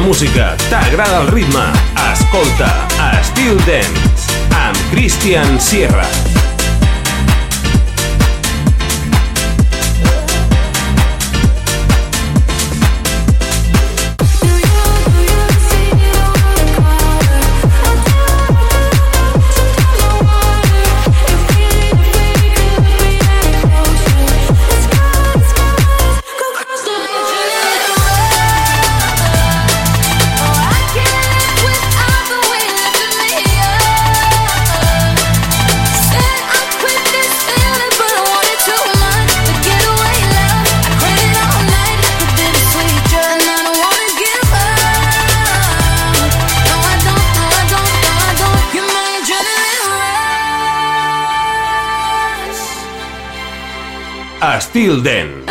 Música, t'agrada el ritme, escolta Estil Dance amb Christian Sierra. Till then.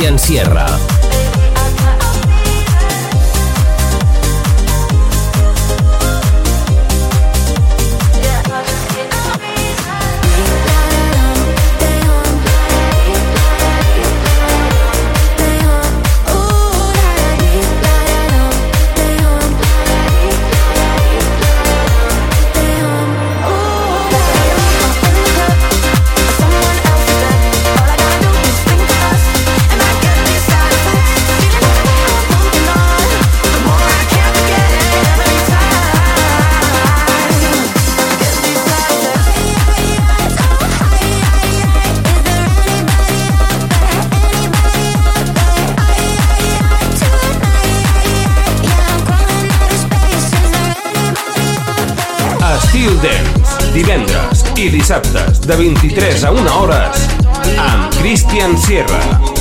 Sebastián Sierra. De 23 a 1 hores amb Christian Sierra.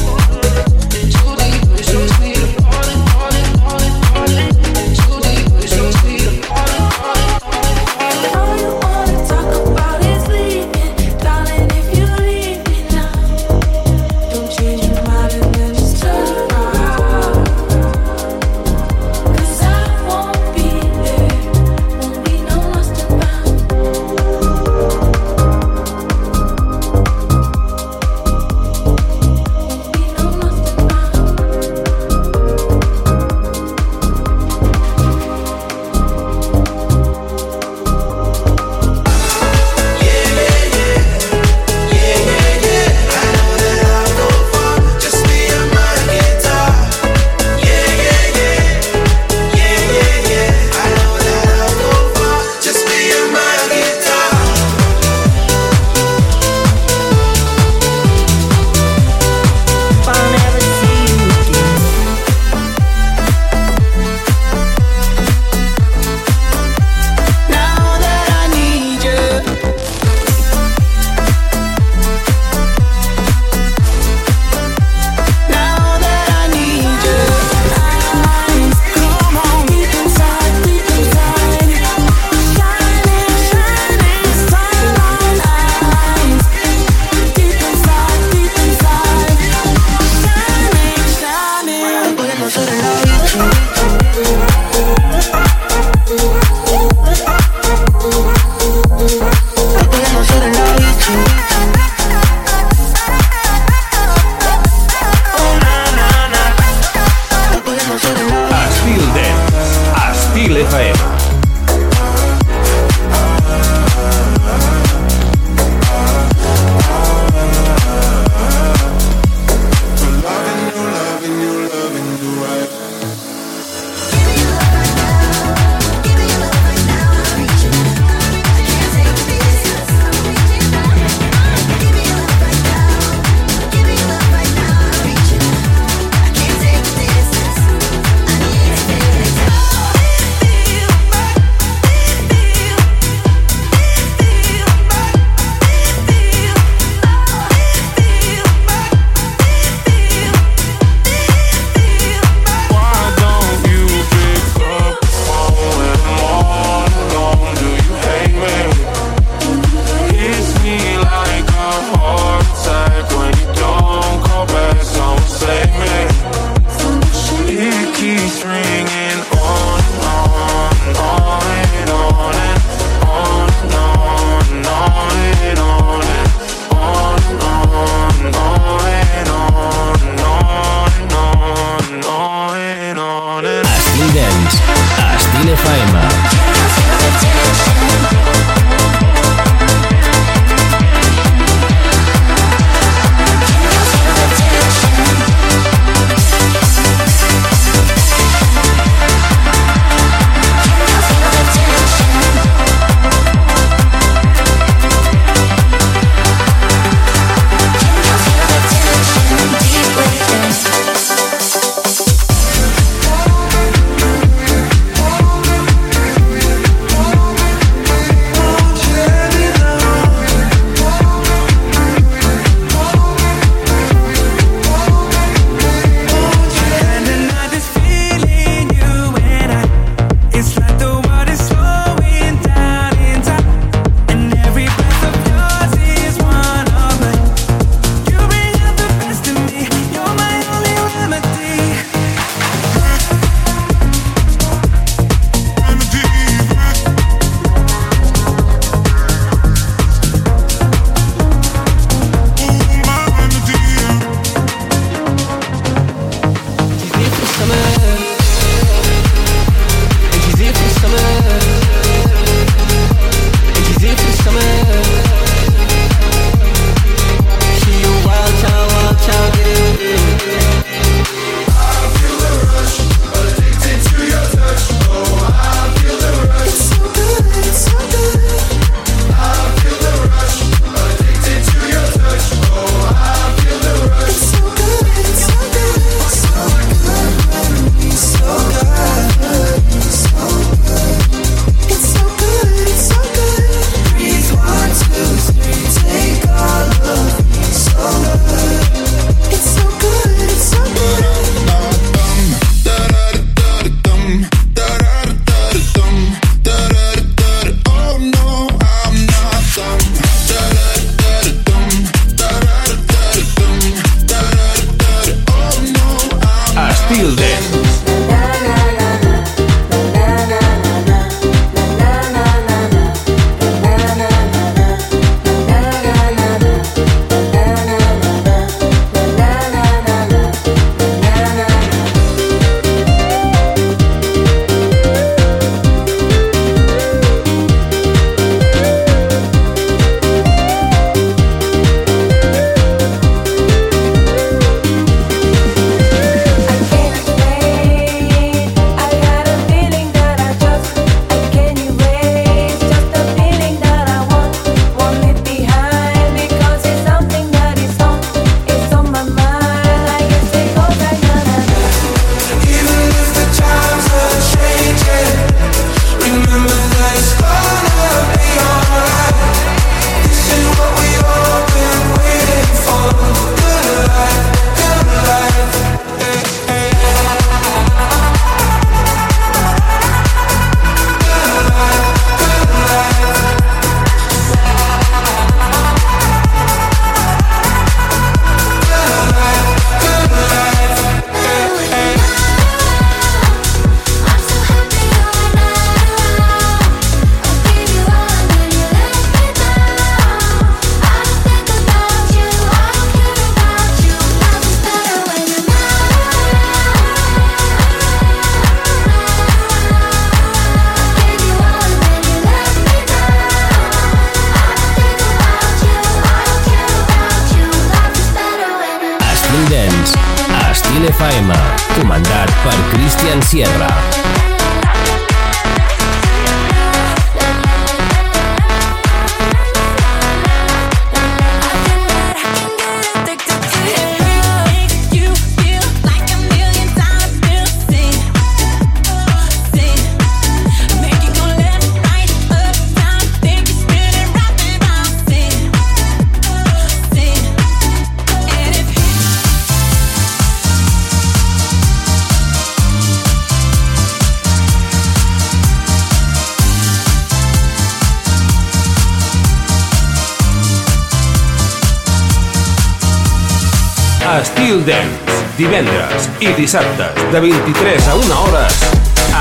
divendres i dissabtes de 23 a 1 hores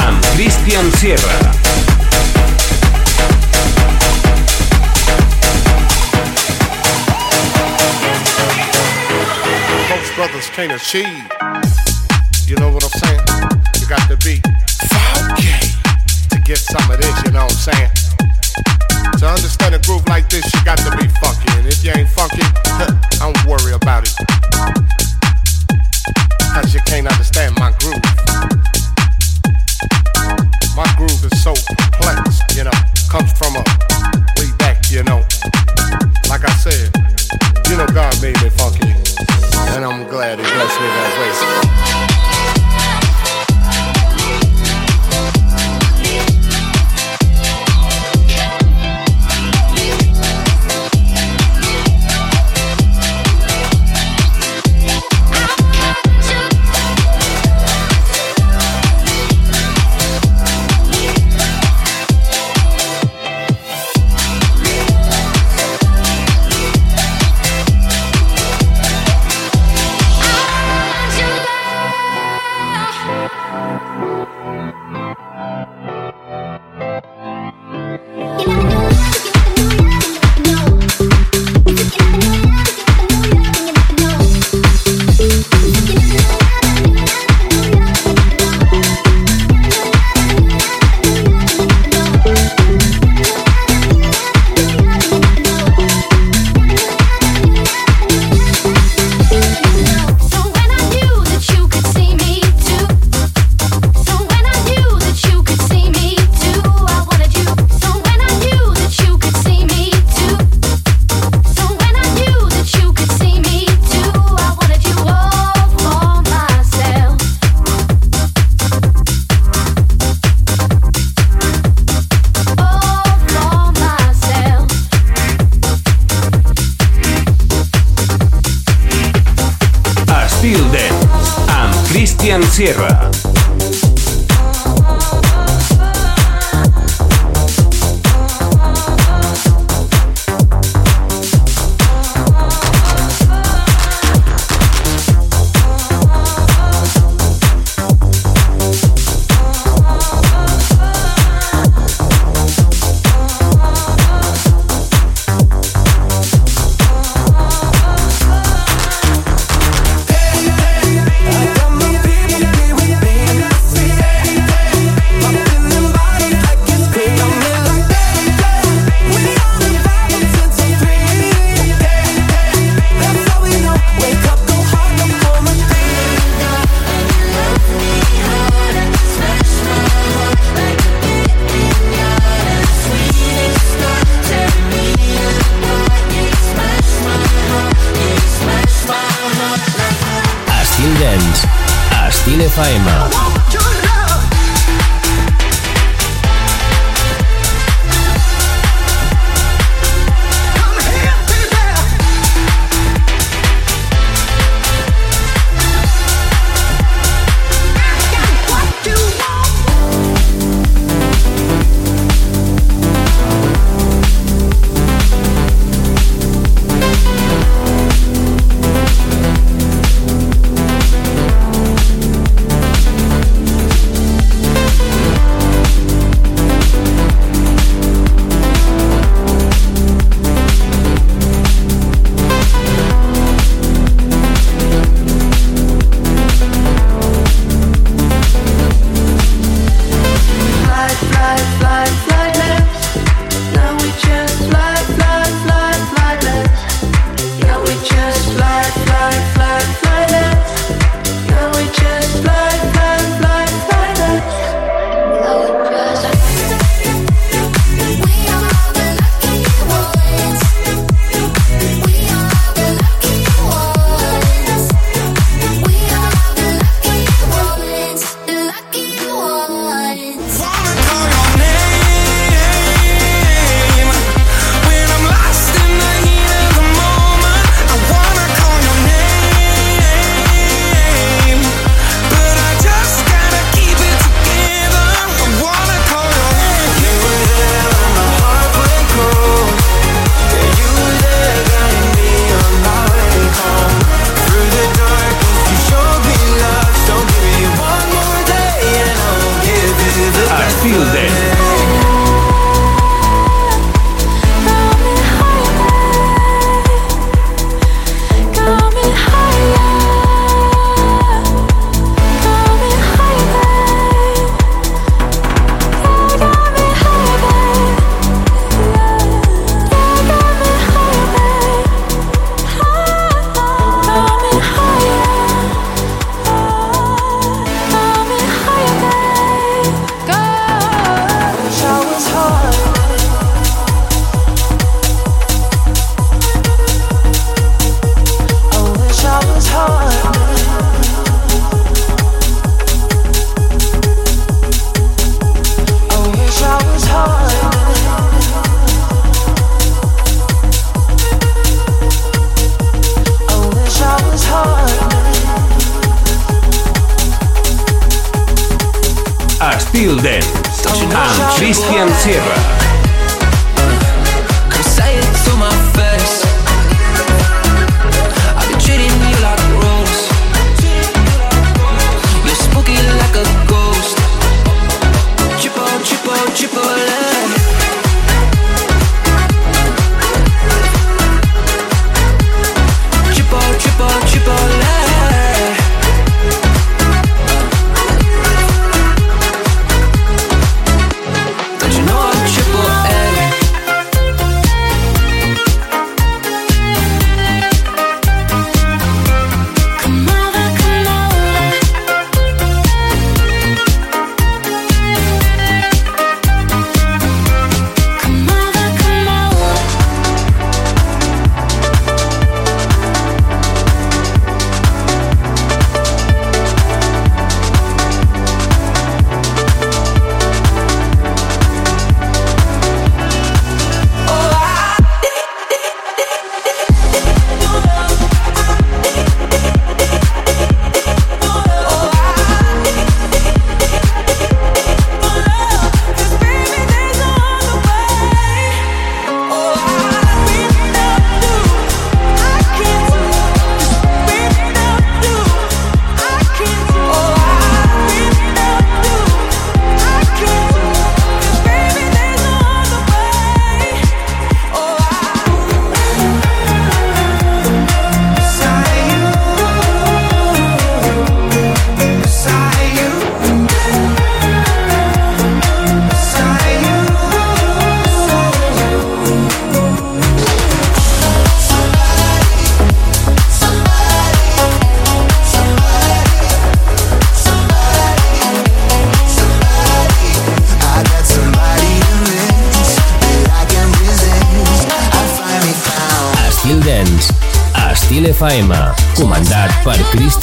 amb Cristian Sierra. Brothers can't achieve.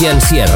Cristian Sierra.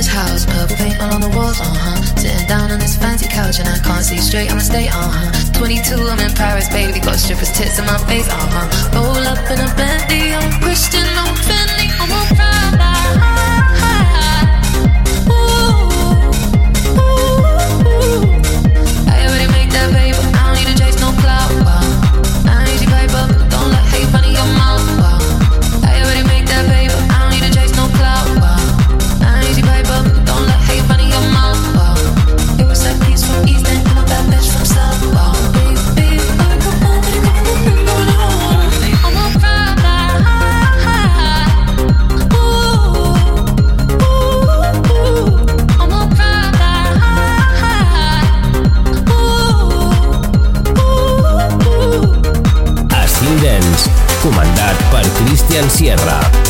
Prince's house, purple paint all on the walls, uh-huh. Sitting down on this fancy couch and I can't see straight, I'ma stay, uh-huh. 22, I'm in Paris, baby, got strippers' tits in my face, uh-huh. Roll up in a Bentley, I'm Christian, I'm Fendi, I'm a. Sierra.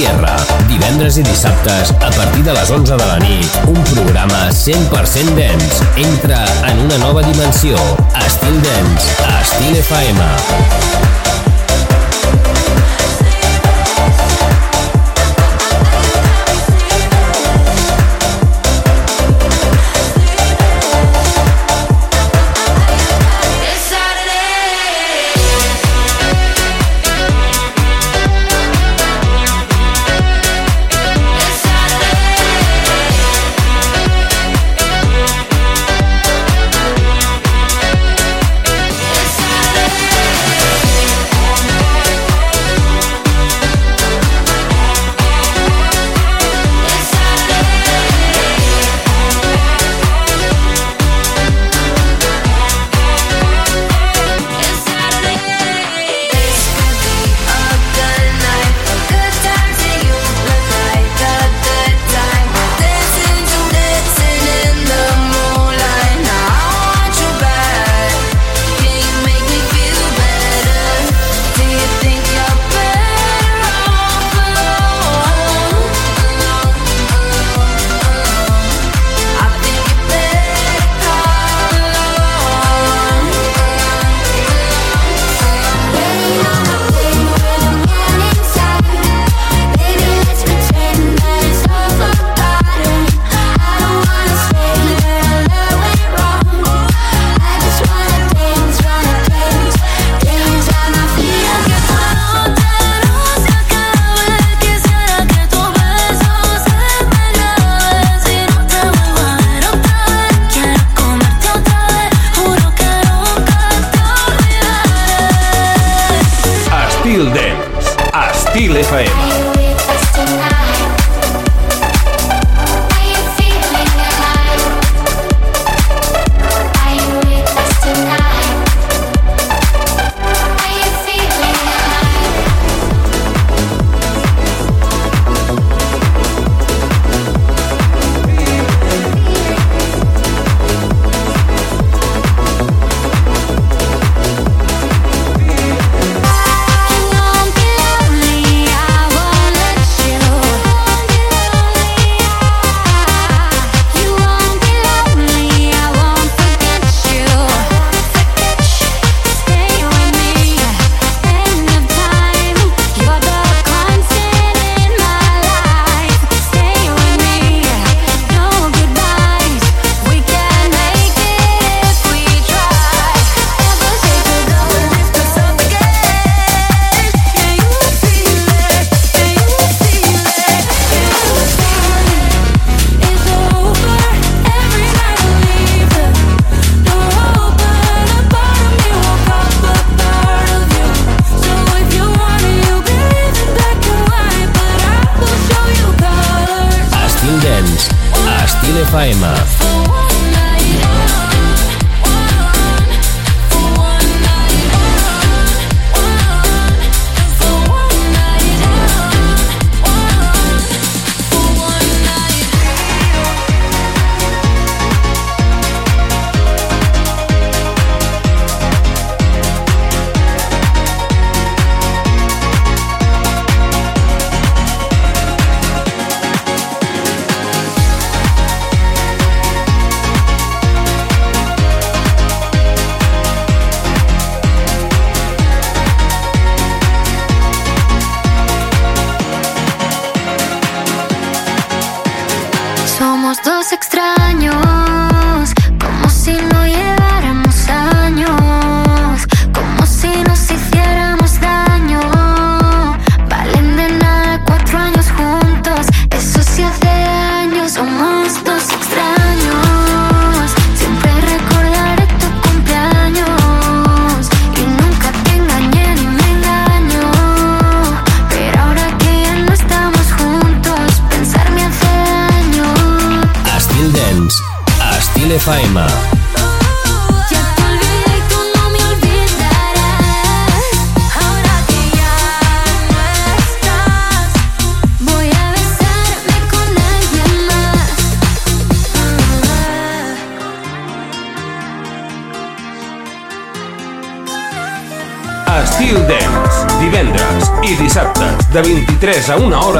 Sierra. Divendres i dissabtes, a partir de les 11 de la nit, un programa 100% dens. Entra en una nova dimensió. Estil a Estil. FM. 23 a 1 hores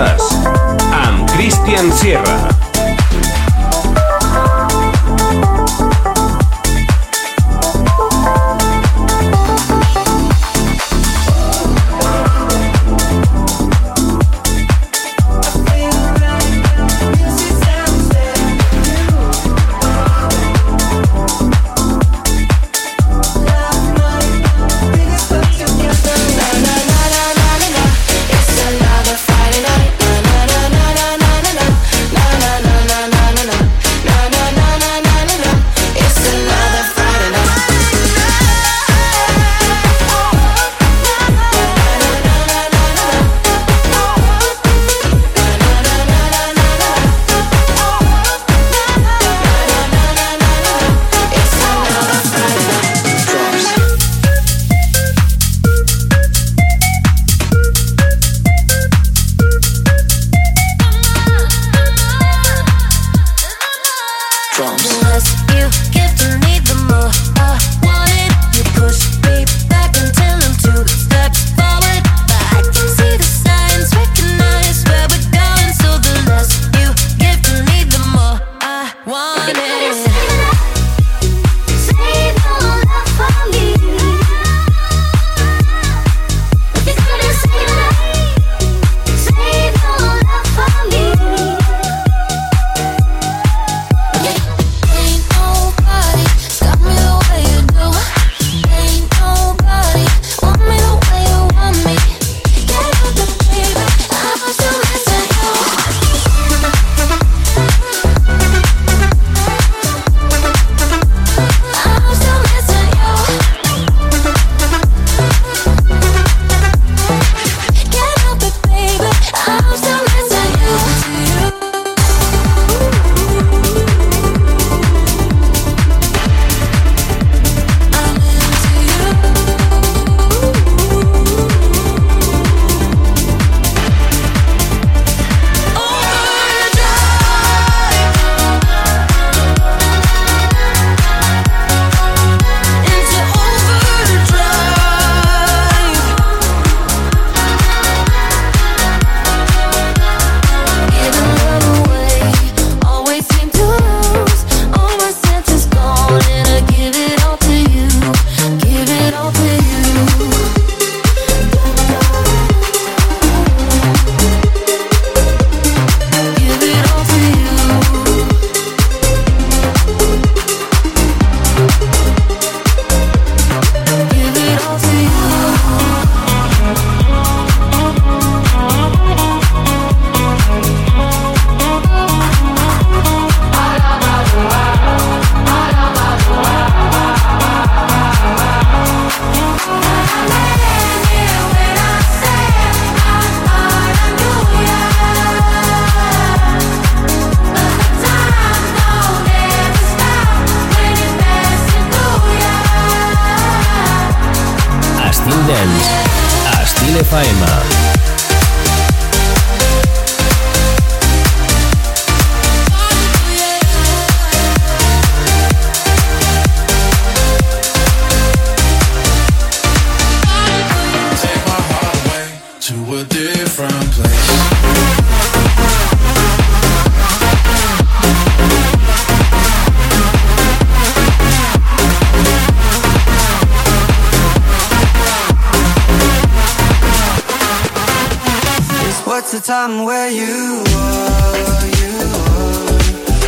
time where you are, you are.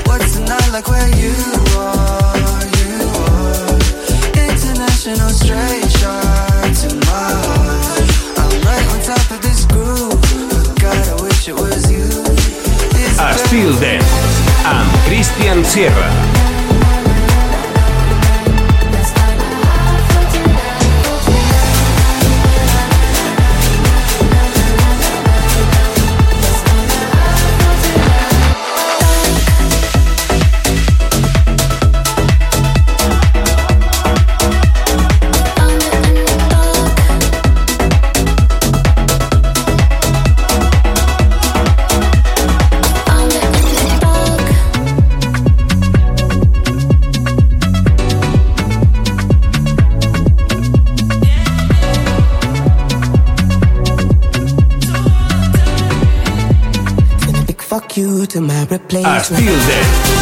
What's the night like where you are, you are? International straight shot to my heart. I'm right on top of this groove. God, I wish it was you. It's I still dance. I'm Christian Sierra. replace. I feel that.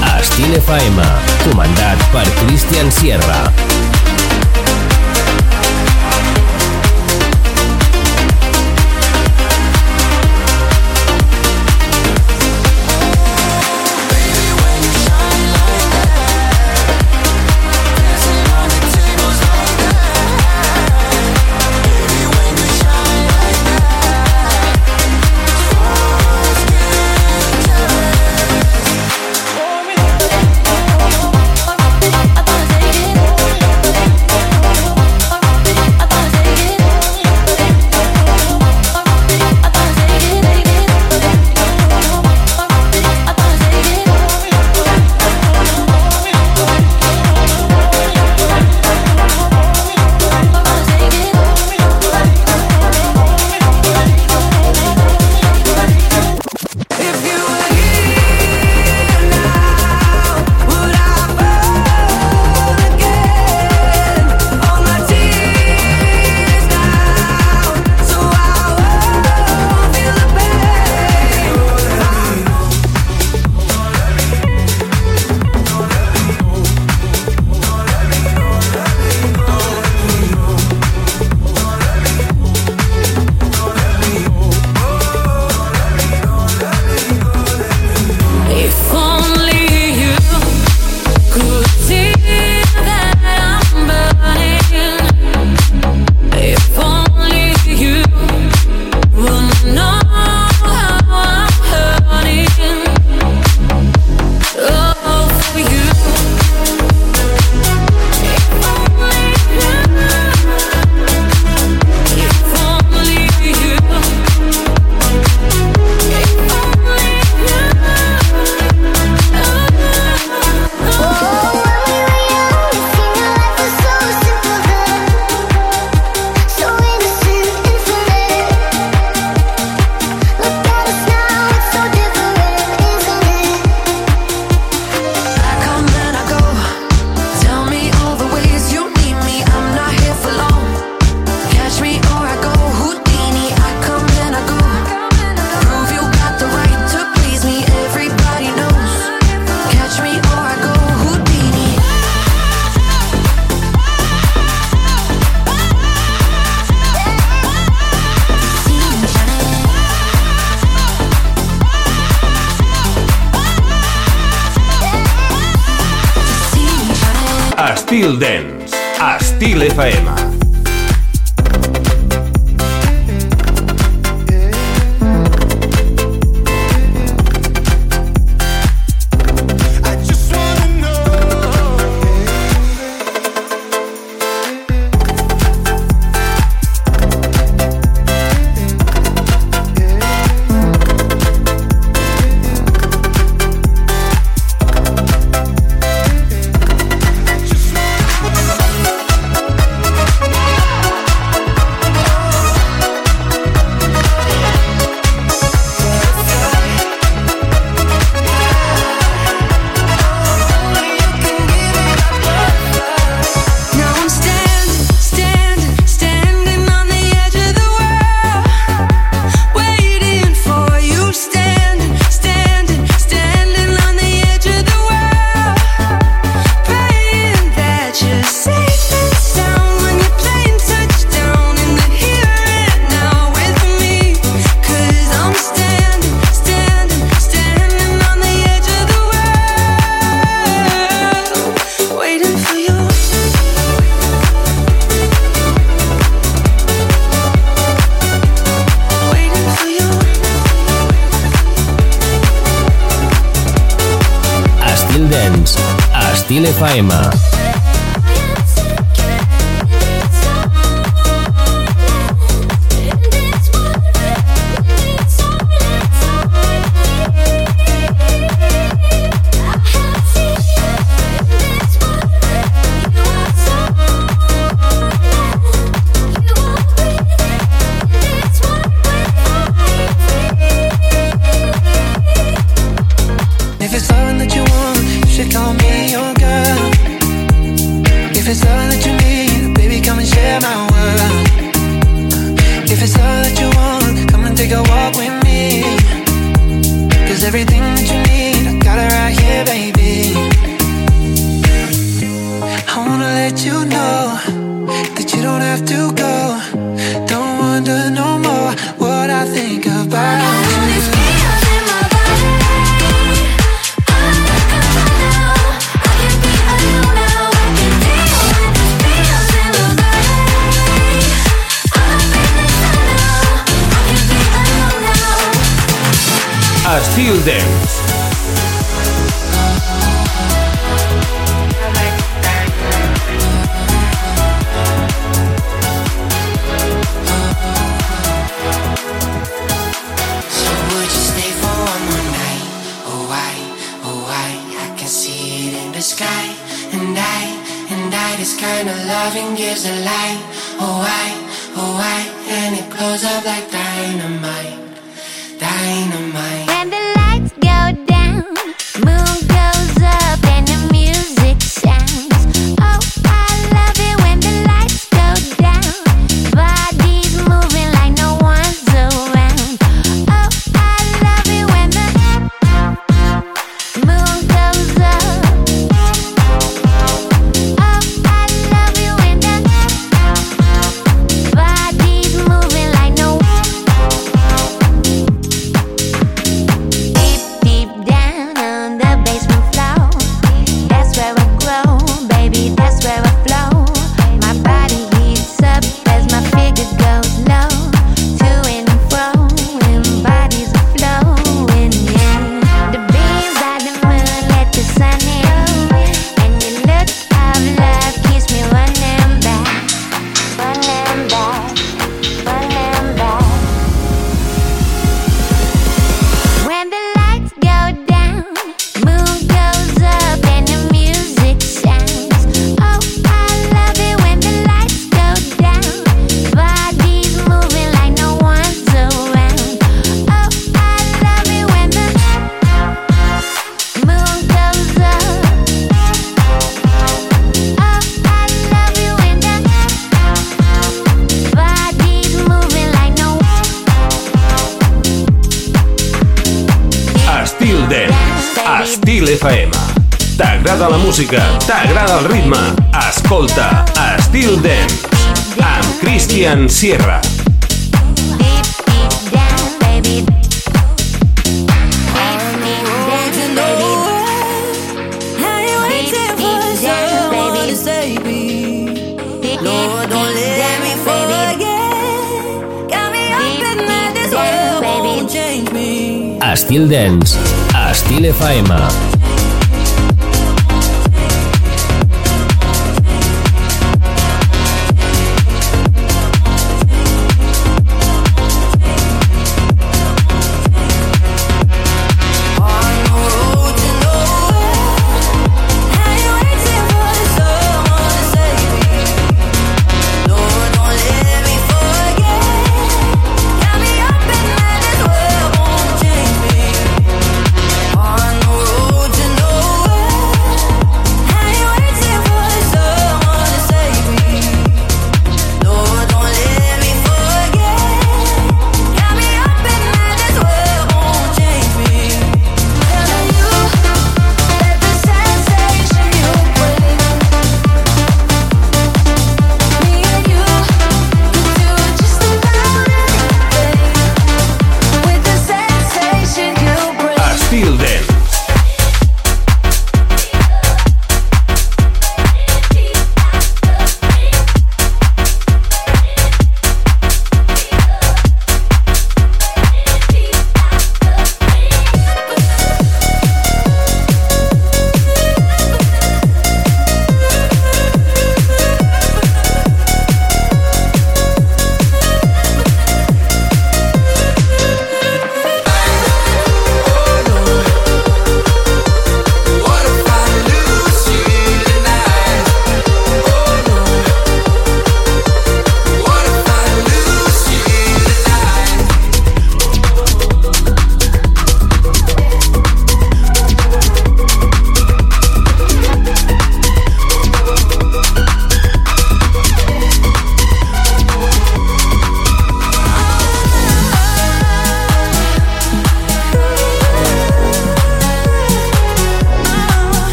Cristian. Dance Estil FM, comandat per Christian Sierra.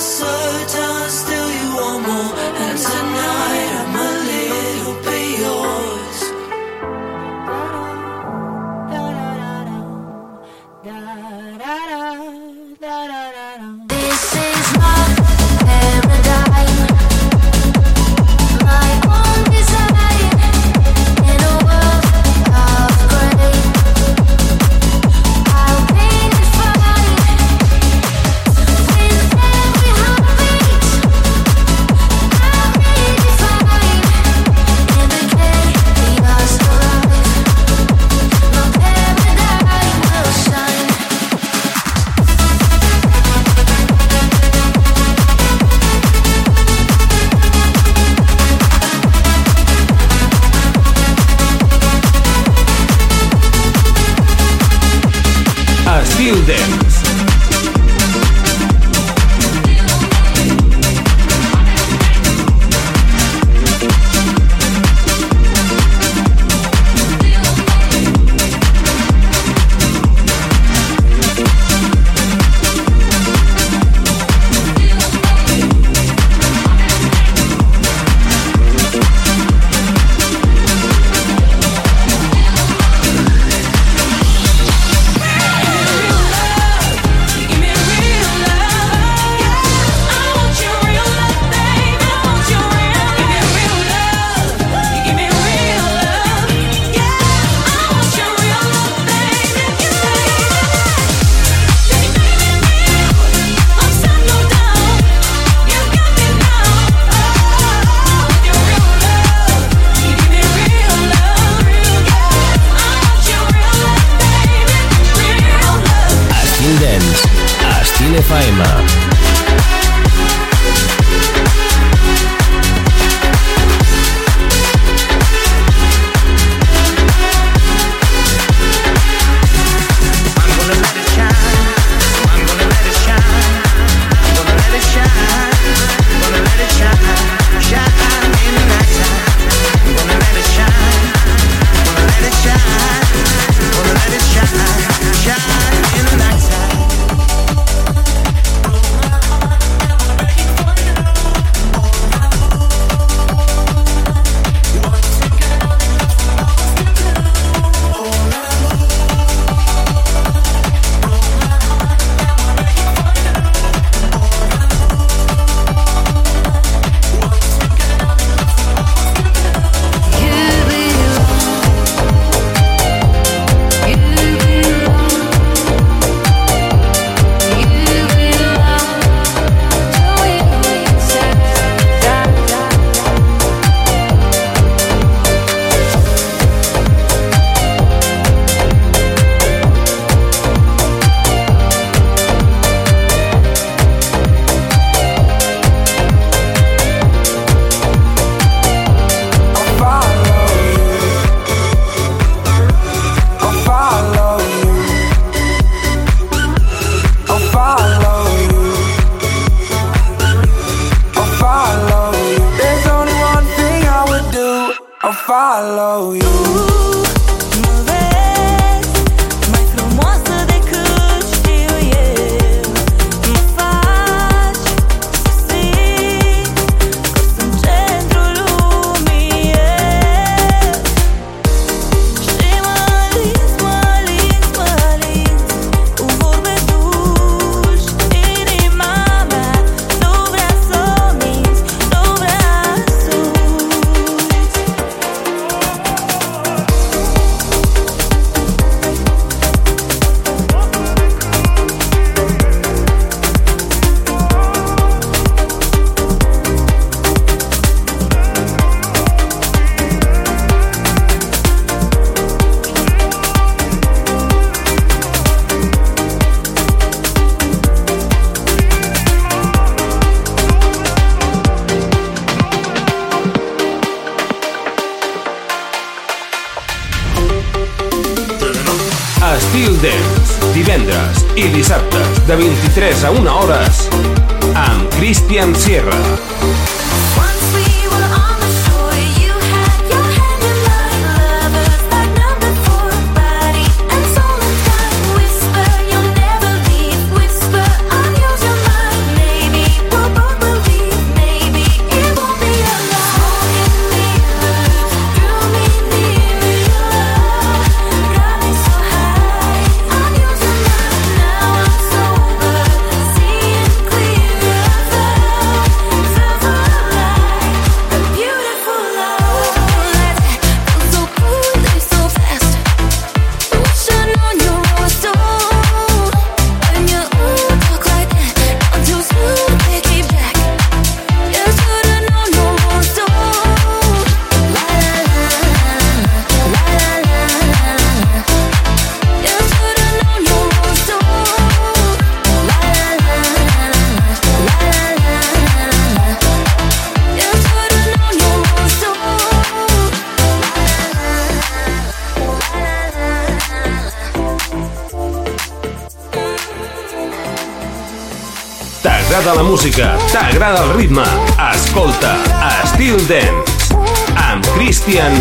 sun.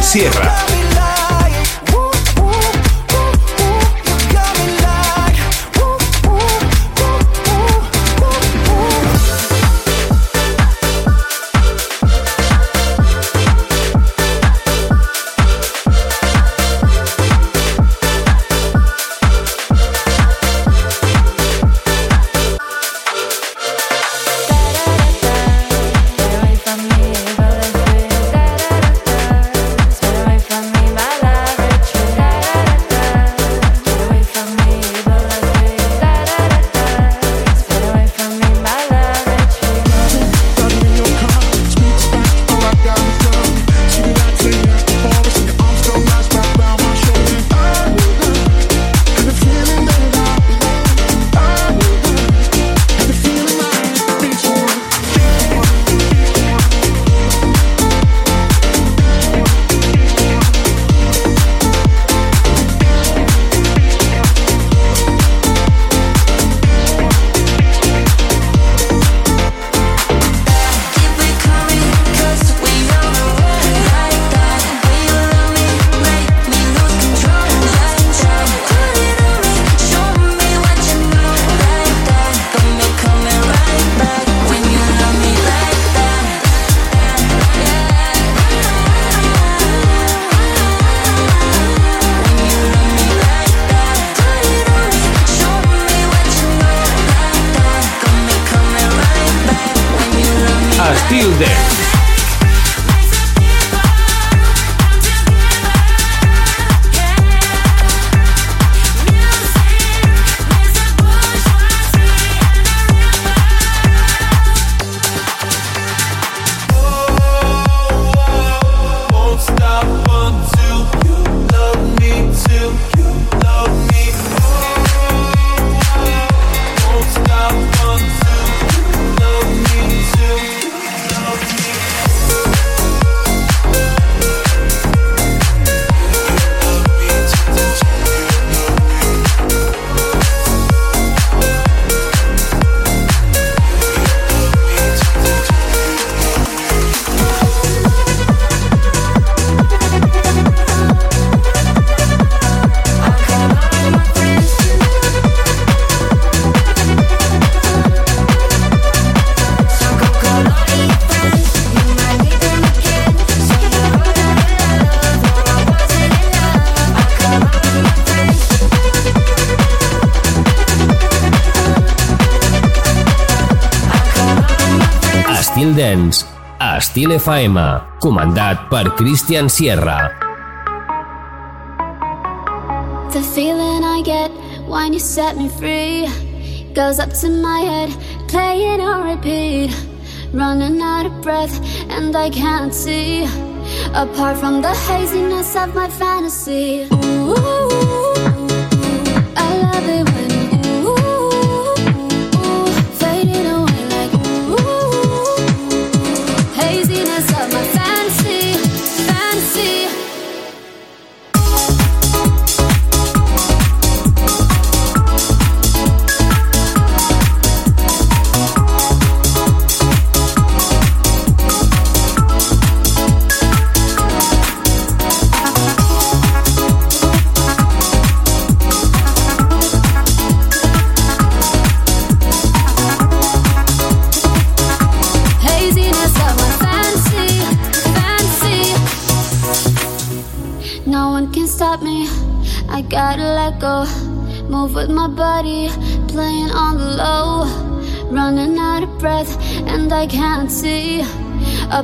Sierra. FM, comandat per Christian Sierra. The feeling I get when you set me free goes up to my head, playing on repeat. Running out of breath, and I can't see apart from the haziness of my fantasy. Ooh. let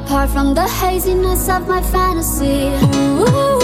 Apart from the haziness of my fantasy. Ooh.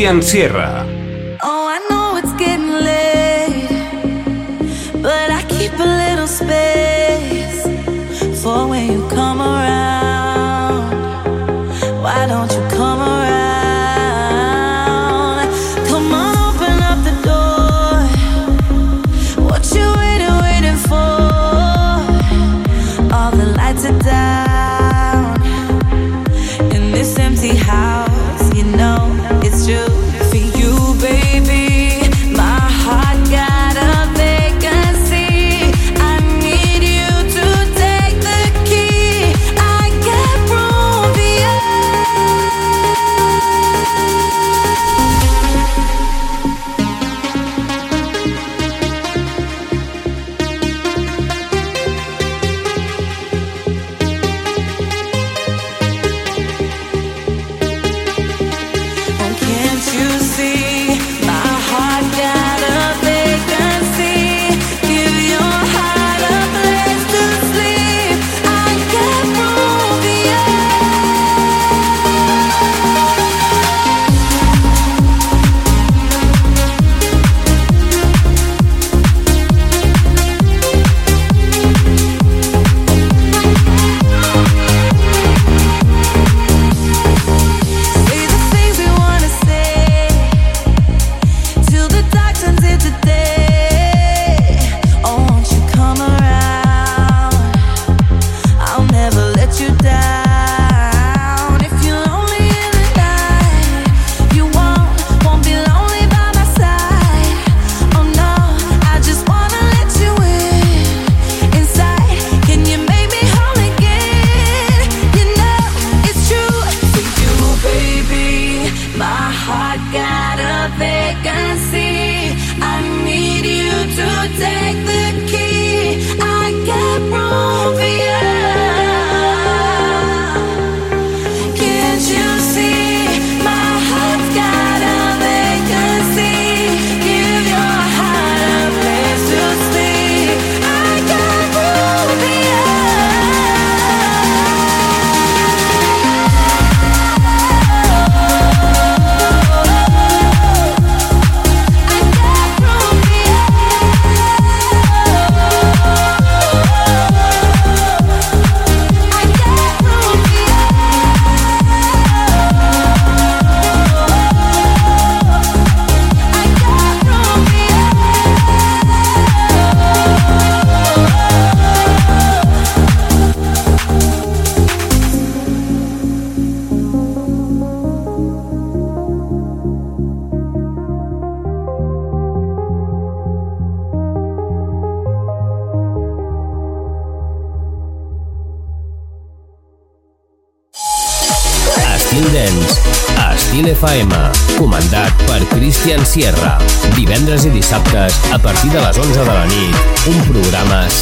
Sierra. Oh, I know it's getting late, but I keep a little space for when you come around. Why don't you come around? Come on, open up the door. What you waiting, waiting for? All the lights are down in this empty house.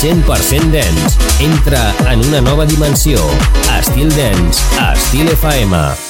100% dance. Entra en una nova dimensió. Estil dance a Estil FM.